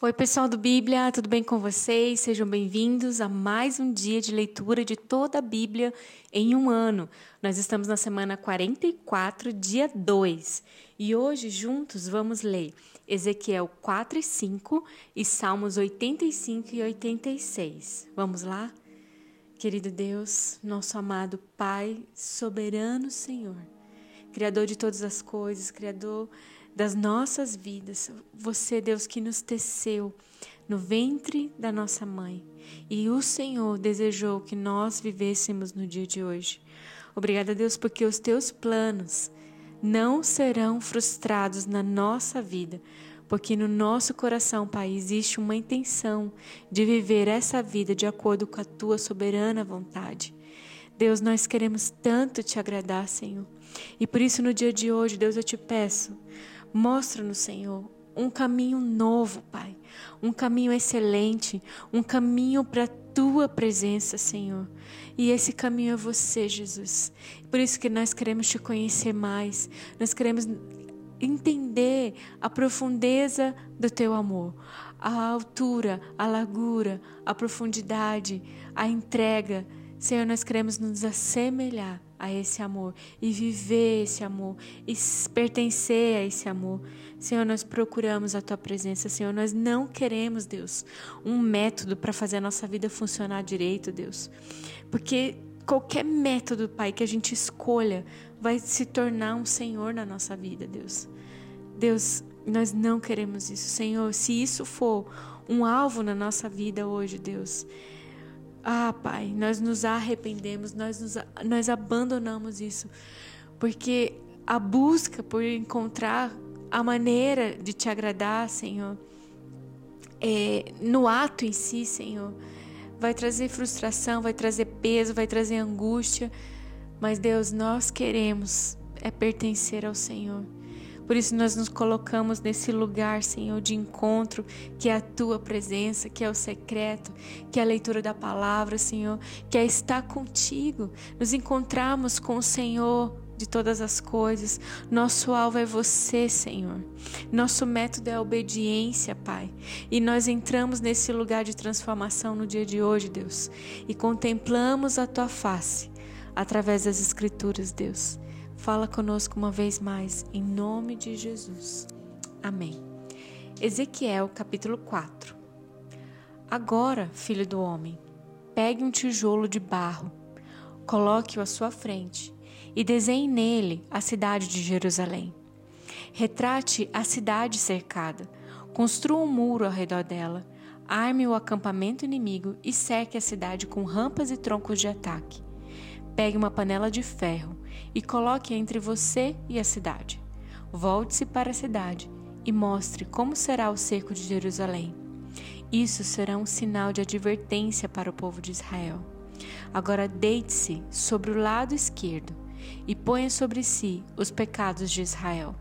Oi, pessoal do Bíblia, tudo bem com vocês? Sejam bem-vindos a mais um dia de leitura de toda a Bíblia em um ano. Nós estamos na semana 44, dia 2, e hoje juntos vamos ler Ezequiel 4 e 5 e Salmos 85 e 86. Vamos lá? Querido Deus, nosso amado Pai, soberano Senhor, Criador de todas as coisas, Criador das nossas vidas. Você, Deus, que nos teceu no ventre da nossa mãe. E o Senhor desejou que nós vivêssemos no dia de hoje. Obrigada, Deus, porque os teus planos não serão frustrados na nossa vida, porque no nosso coração, Pai, existe uma intenção de viver essa vida de acordo com a tua soberana vontade. Deus, nós queremos tanto te agradar, Senhor. E por isso, no dia de hoje, Deus, eu te peço, Mostra-nos, Senhor, um caminho novo, Pai. Um caminho excelente, um caminho para a tua presença, Senhor. E esse caminho é você, Jesus. Por isso que nós queremos te conhecer mais. Nós queremos entender a profundeza do teu amor, a altura, a largura, a profundidade, a entrega. Senhor, nós queremos nos assemelhar a esse amor e viver esse amor e pertencer a esse amor. Senhor, nós procuramos a tua presença, Senhor. Nós não queremos, Deus, um método para fazer a nossa vida funcionar direito, Deus. Porque qualquer método, Pai, que a gente escolha vai se tornar um Senhor na nossa vida, Deus. Deus, nós não queremos isso, Senhor. Se isso for um alvo na nossa vida hoje, Deus, ah, Pai, nós nos arrependemos, nós, nos, nós abandonamos isso, porque a busca por encontrar a maneira de te agradar, Senhor, é, no ato em si, Senhor, vai trazer frustração, vai trazer peso, vai trazer angústia, mas Deus, nós queremos é pertencer ao Senhor. Por isso nós nos colocamos nesse lugar, Senhor, de encontro, que é a tua presença, que é o secreto, que é a leitura da palavra, Senhor, que é estar contigo, nos encontrarmos com o Senhor de todas as coisas. Nosso alvo é você, Senhor. Nosso método é a obediência, Pai. E nós entramos nesse lugar de transformação no dia de hoje, Deus, e contemplamos a tua face através das Escrituras, Deus. Fala conosco uma vez mais, em nome de Jesus. Amém. Ezequiel capítulo 4 Agora, filho do homem, pegue um tijolo de barro, coloque-o à sua frente e desenhe nele a cidade de Jerusalém. Retrate a cidade cercada, construa um muro ao redor dela, arme o acampamento inimigo e cerque a cidade com rampas e troncos de ataque. Pegue uma panela de ferro e coloque entre você e a cidade. Volte-se para a cidade e mostre como será o cerco de Jerusalém. Isso será um sinal de advertência para o povo de Israel. Agora deite-se sobre o lado esquerdo e ponha sobre si os pecados de Israel.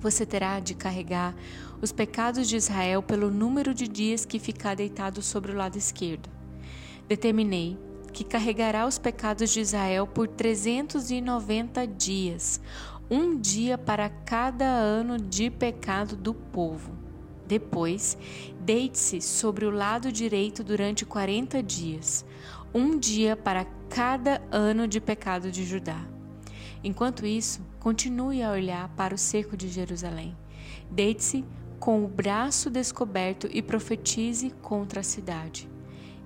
Você terá de carregar os pecados de Israel pelo número de dias que ficar deitado sobre o lado esquerdo. Determinei que carregará os pecados de Israel por 390 dias, um dia para cada ano de pecado do povo. Depois, deite-se sobre o lado direito durante 40 dias, um dia para cada ano de pecado de Judá. Enquanto isso, continue a olhar para o cerco de Jerusalém. Deite-se com o braço descoberto e profetize contra a cidade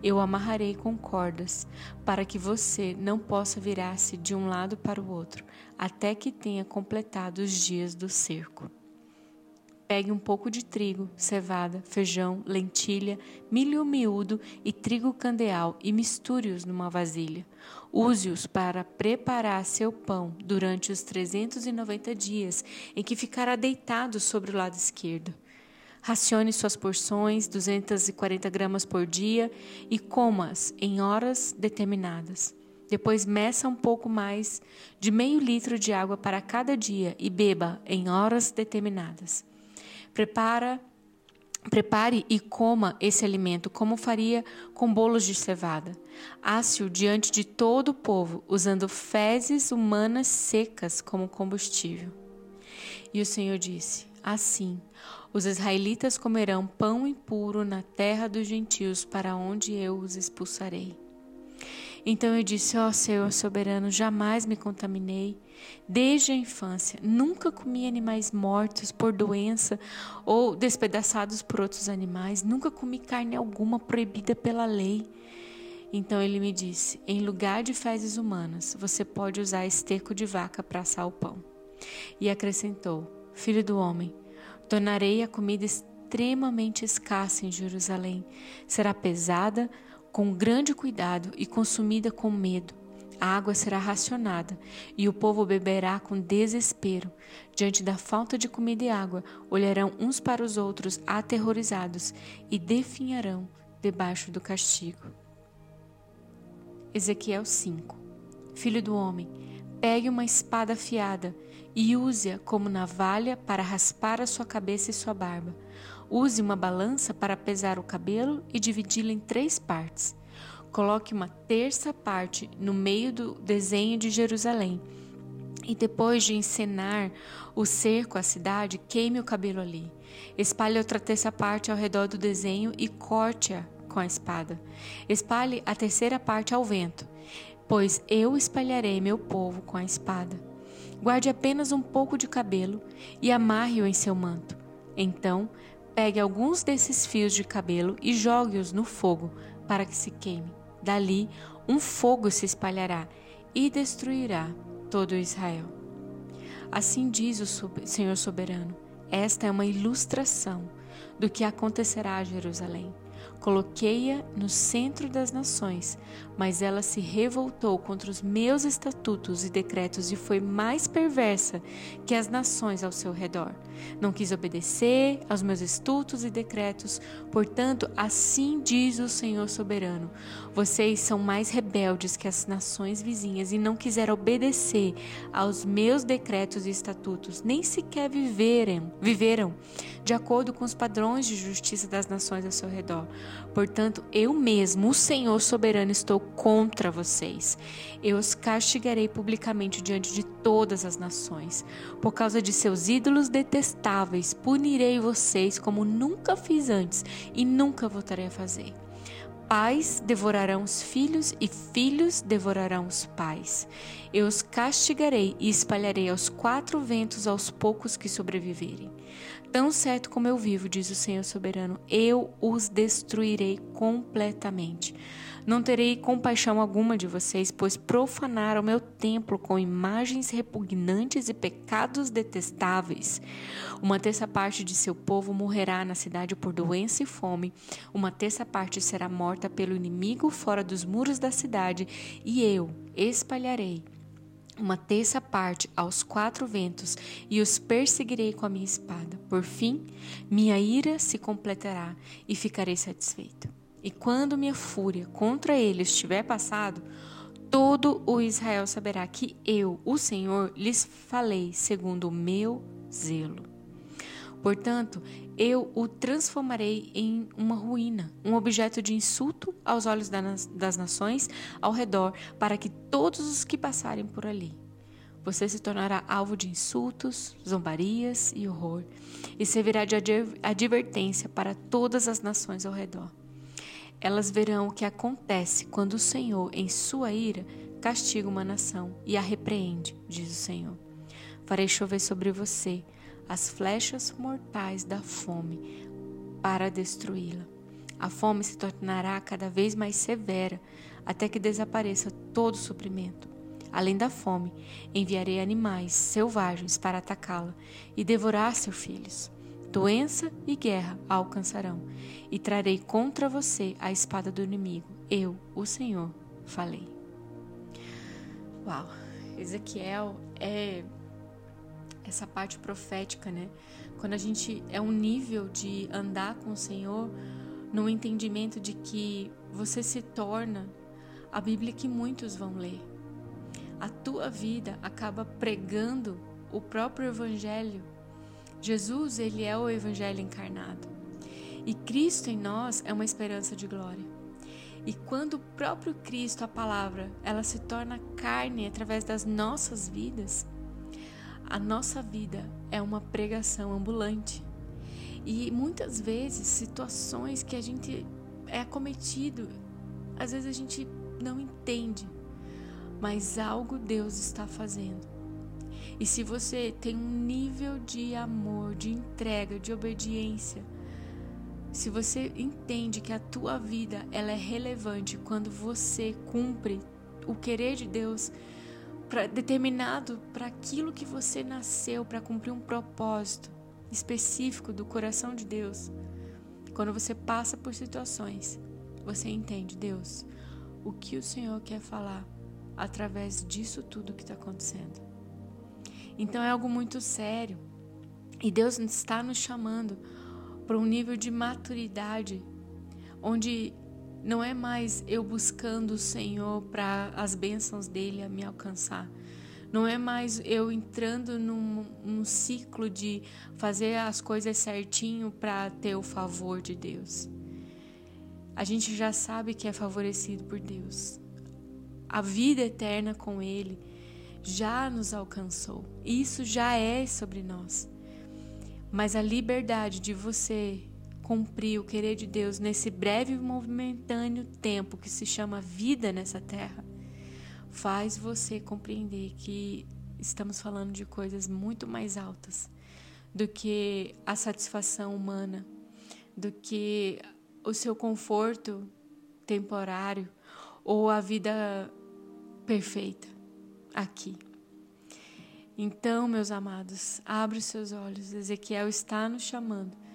eu amarrarei com cordas, para que você não possa virar-se de um lado para o outro, até que tenha completado os dias do cerco. Pegue um pouco de trigo, cevada, feijão, lentilha, milho miúdo e trigo candeal e misture-os numa vasilha. Use-os para preparar seu pão durante os 390 dias em que ficará deitado sobre o lado esquerdo. Racione suas porções, 240 gramas por dia, e coma-as em horas determinadas. Depois meça um pouco mais de meio litro de água para cada dia e beba em horas determinadas. Prepara, prepare e coma esse alimento como faria com bolos de cevada. Asse-o diante de todo o povo, usando fezes humanas secas como combustível. E o Senhor disse: Assim, Os israelitas comerão pão impuro na terra dos gentios, para onde eu os expulsarei. Então eu disse: Ó oh, Senhor soberano, jamais me contaminei. Desde a infância, nunca comi animais mortos por doença ou despedaçados por outros animais, nunca comi carne alguma proibida pela lei. Então ele me disse: Em lugar de fezes humanas, você pode usar esterco de vaca para assar o pão. E acrescentou: Filho do homem, Tornarei a comida extremamente escassa em Jerusalém. Será pesada com grande cuidado e consumida com medo. A água será racionada e o povo beberá com desespero. Diante da falta de comida e água, olharão uns para os outros aterrorizados e definharão debaixo do castigo. Ezequiel 5 Filho do homem, pegue uma espada afiada e use-a como navalha para raspar a sua cabeça e sua barba. Use uma balança para pesar o cabelo e dividi-lo em três partes. Coloque uma terça parte no meio do desenho de Jerusalém. E depois de encenar o cerco à cidade, queime o cabelo ali. Espalhe outra terça parte ao redor do desenho e corte-a com a espada. Espalhe a terceira parte ao vento, pois eu espalharei meu povo com a espada. Guarde apenas um pouco de cabelo e amarre-o em seu manto. Então, pegue alguns desses fios de cabelo e jogue-os no fogo para que se queime. Dali, um fogo se espalhará e destruirá todo Israel. Assim diz o Senhor soberano: esta é uma ilustração do que acontecerá a Jerusalém. Coloquei-a no centro das nações, mas ela se revoltou contra os meus estatutos e decretos e foi mais perversa que as nações ao seu redor. Não quis obedecer aos meus estatutos e decretos, portanto, assim diz o Senhor soberano: vocês são mais rebeldes que as nações vizinhas e não quiseram obedecer aos meus decretos e estatutos, nem sequer viveram, viveram de acordo com os padrões de justiça das nações ao seu redor. Portanto, eu mesmo, o Senhor soberano, estou contra vocês. Eu os castigarei publicamente diante de todas as nações. Por causa de seus ídolos detestáveis, punirei vocês como nunca fiz antes e nunca voltarei a fazer. Pais devorarão os filhos e filhos devorarão os pais. Eu os castigarei e espalharei aos quatro ventos aos poucos que sobreviverem. Tão certo como eu vivo, diz o Senhor soberano, eu os destruirei completamente. Não terei compaixão alguma de vocês, pois profanaram meu templo com imagens repugnantes e pecados detestáveis. Uma terça parte de seu povo morrerá na cidade por doença e fome, uma terça parte será morta pelo inimigo fora dos muros da cidade, e eu espalharei uma terça parte aos quatro ventos e os perseguirei com a minha espada. Por fim, minha ira se completará e ficarei satisfeito. E quando minha fúria contra eles estiver passado, todo o Israel saberá que eu, o Senhor, lhes falei segundo o meu zelo. Portanto, eu o transformarei em uma ruína, um objeto de insulto aos olhos das nações ao redor, para que todos os que passarem por ali. Você se tornará alvo de insultos, zombarias e horror, e servirá de advertência para todas as nações ao redor. Elas verão o que acontece quando o Senhor, em sua ira, castiga uma nação e a repreende, diz o Senhor. Farei chover sobre você as flechas mortais da fome para destruí-la. A fome se tornará cada vez mais severa até que desapareça todo suprimento. Além da fome, enviarei animais selvagens para atacá-la e devorar seus filhos. Doença e guerra a alcançarão, e trarei contra você a espada do inimigo. Eu, o Senhor, falei. Uau, Ezequiel é essa parte profética, né? Quando a gente é um nível de andar com o Senhor, no entendimento de que você se torna a Bíblia que muitos vão ler. A tua vida acaba pregando o próprio evangelho. Jesus, ele é o evangelho encarnado. E Cristo em nós é uma esperança de glória. E quando o próprio Cristo, a palavra, ela se torna carne através das nossas vidas, a nossa vida é uma pregação ambulante. E muitas vezes, situações que a gente é acometido, às vezes a gente não entende, mas algo Deus está fazendo. E se você tem um nível de amor, de entrega, de obediência, se você entende que a tua vida ela é relevante quando você cumpre o querer de Deus pra, determinado para aquilo que você nasceu para cumprir um propósito específico do coração de Deus, quando você passa por situações, você entende Deus, o que o Senhor quer falar através disso tudo que está acontecendo. Então é algo muito sério e Deus está nos chamando para um nível de maturidade onde não é mais eu buscando o Senhor para as bênçãos dele me alcançar. Não é mais eu entrando num, num ciclo de fazer as coisas certinho para ter o favor de Deus. A gente já sabe que é favorecido por Deus. A vida eterna com Ele já nos alcançou. Isso já é sobre nós. Mas a liberdade de você cumprir o querer de Deus nesse breve e momentâneo tempo que se chama vida nessa terra, faz você compreender que estamos falando de coisas muito mais altas do que a satisfação humana, do que o seu conforto temporário ou a vida perfeita aqui. Então, meus amados, abre os seus olhos. Ezequiel está nos chamando.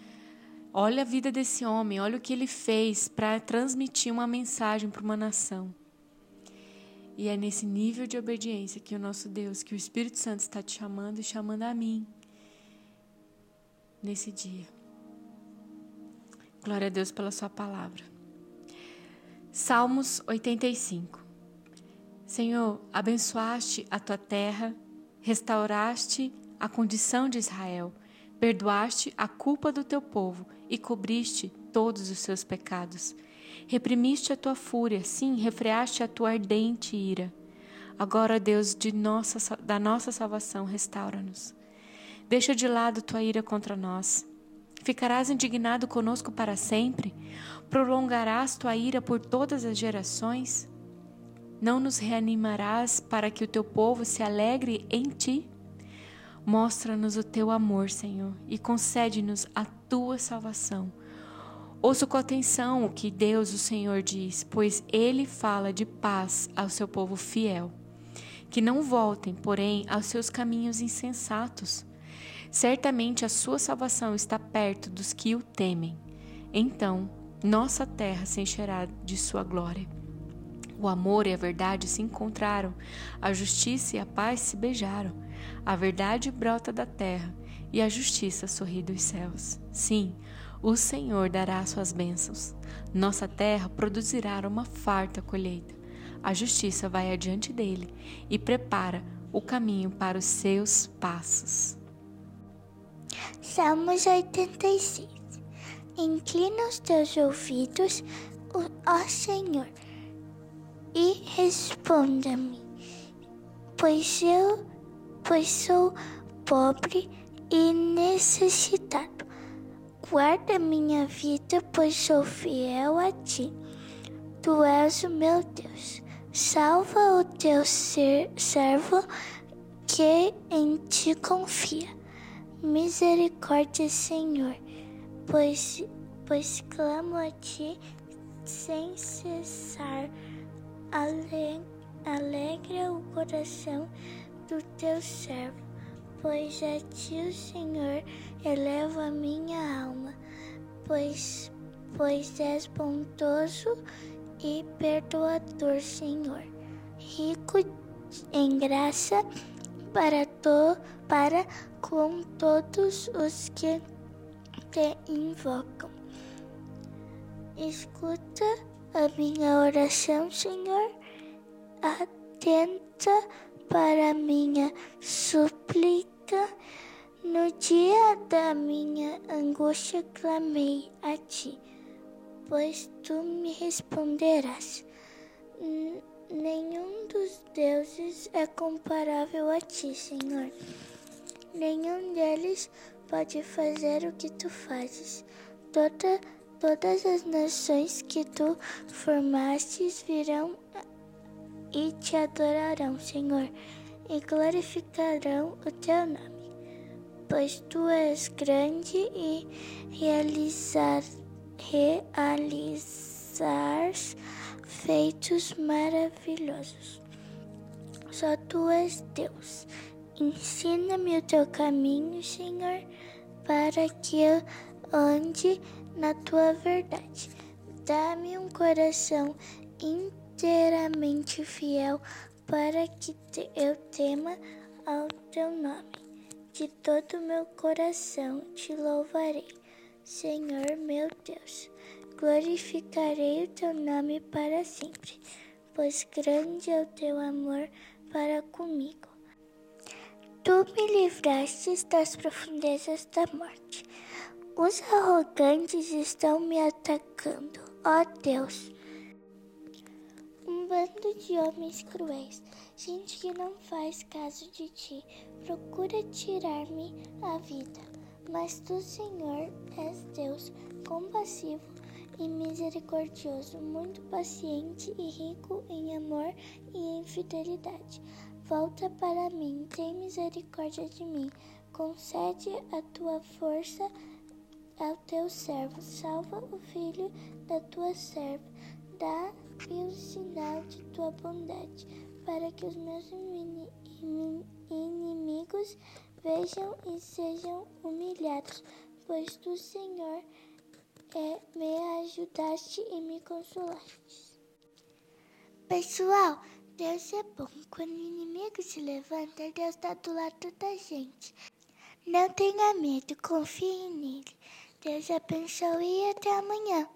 Olha a vida desse homem, olha o que ele fez para transmitir uma mensagem para uma nação. E é nesse nível de obediência que o nosso Deus, que o Espírito Santo está te chamando e chamando a mim nesse dia. Glória a Deus pela Sua palavra. Salmos 85. Senhor, abençoaste a tua terra, restauraste a condição de Israel, perdoaste a culpa do teu povo e cobriste todos os seus pecados. Reprimiste a tua fúria, sim, refreaste a tua ardente ira. Agora, Deus de nossa, da nossa salvação, restaura-nos. Deixa de lado tua ira contra nós. Ficarás indignado conosco para sempre? Prolongarás tua ira por todas as gerações? Não nos reanimarás para que o teu povo se alegre em ti? Mostra-nos o teu amor, Senhor, e concede-nos a tua salvação. Ouça com atenção o que Deus, o Senhor, diz, pois ele fala de paz ao seu povo fiel. Que não voltem, porém, aos seus caminhos insensatos. Certamente a sua salvação está perto dos que o temem. Então, nossa terra se encherá de sua glória. O amor e a verdade se encontraram, a justiça e a paz se beijaram. A verdade brota da terra e a justiça sorri dos céus. Sim, o Senhor dará suas bênçãos. Nossa terra produzirá uma farta colheita. A justiça vai adiante dele e prepara o caminho para os seus passos. Salmos 86 Inclina os teus ouvidos, ó Senhor e responda-me, pois eu, pois sou pobre e necessitado. Guarda minha vida, pois sou fiel a ti. Tu és o meu Deus. Salva o teu ser, servo que em ti confia. Misericórdia, Senhor, pois, pois clamo a ti sem cessar alegra o coração do teu servo, pois a ti Senhor eleva a minha alma, pois, pois és bondoso e perdoador, Senhor, rico em graça para, to, para com todos os que te invocam. Escuta a minha oração, Senhor, atenta para a minha súplica. No dia da minha angústia clamei a ti, pois tu me responderás. Nenhum dos deuses é comparável a ti, Senhor. Nenhum deles pode fazer o que tu fazes. Toda, todas as nações que tu formastes virão e te adorarão, Senhor, e glorificarão o teu nome, pois tu és grande e realizar, realizar feitos maravilhosos. Só tu és Deus. Ensina-me o teu caminho, Senhor, para que eu ande na tua verdade. Dá-me um coração inteiramente fiel para que eu tema ao teu nome. De todo o meu coração te louvarei, Senhor meu Deus. Glorificarei o teu nome para sempre, pois grande é o teu amor para comigo. Tu me livraste das profundezas da morte. Os arrogantes estão me atacando, ó Deus. Um bando de homens cruéis, gente que não faz caso de ti, procura tirar-me a vida. Mas tu, Senhor, és Deus compassivo e misericordioso, muito paciente e rico em amor e em fidelidade. Volta para mim, tem misericórdia de mim, concede a tua força ao teu servo, salva o filho da tua serva, dá-lhe o sinal de tua bondade, para que os meus inimigos vejam e sejam humilhados, pois tu, Senhor, é, me ajudaste e me consolaste. Pessoal, Deus é bom. Quando o inimigo se levanta, Deus está do lado da gente. Não tenha medo, confie nele. Deus abençoe e até amanhã.